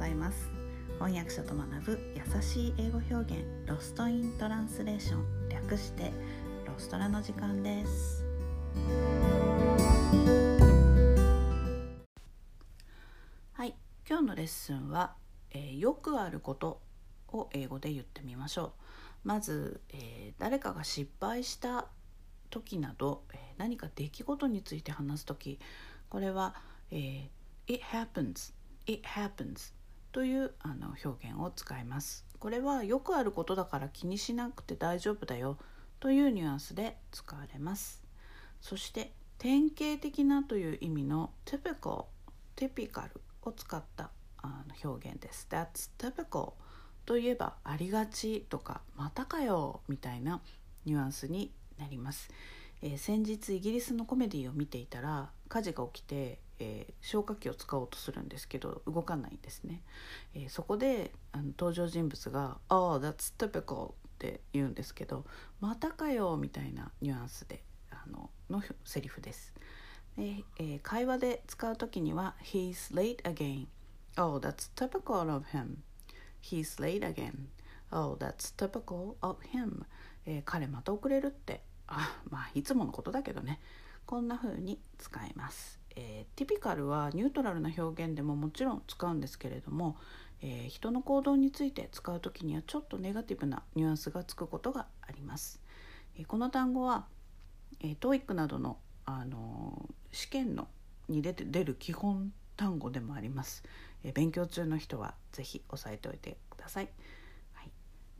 ざいます。翻訳者と学ぶ優しい英語表現ロストイントランスレーション。略してロストラの時間です。はい今日のレッスンは、えー、よくあることを英語で言ってみましょう。まず、えー、誰かが失敗した時など、えー、何か出来事について話す時。これは、えー、It happens. It happens. というあの表現を使います。これはよくあることだから気にしなくて大丈夫だよ。というニュアンスで使われます。そして典型的なという意味の typical typical を使ったあの表現です。That's typical といえばありがちとかまたかよみたいなニュアンスになります、えー、先日イギリスのコメディを見ていたら火事が起きてえー、消火器を使おうとするんですけど動かないんですね、えー、そこであの登場人物が「Oh that's typical」って言うんですけど「またかよ」みたいなニュアンスであののセリフです。で、えー、会話で使う時には「He's late again」「Oh that's typical of him」「He's late again」「Oh that's typical of him」えー、彼また遅れるってあまあいつものことだけどねこんな風に使いますえー、ティピカルはニュートラルな表現でももちろん使うんですけれども、えー、人の行動について使う時にはちょっとネガティブなニュアンスがつくことがあります。えー、この単語は、えー、TOEIC などの、あの試験のに出て出る基本単語でもあります。え勉強中の人は是非押さえておいてくださ。い、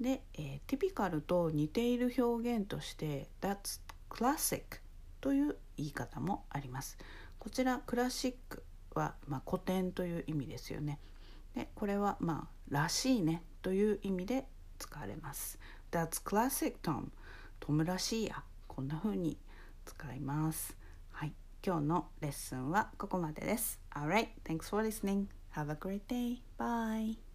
で、えー、ティピカルと似ている表現として「That's classic」という言い方もあります。こちらクラシックは、まあ、古典という意味ですよね。でこれはまあらしいねという意味で使われます。That's classic Tom トムらしいやこんな風に使います。はい、今日のレッスンはここまでです。Alright, thanks for listening. Have a great day. Bye.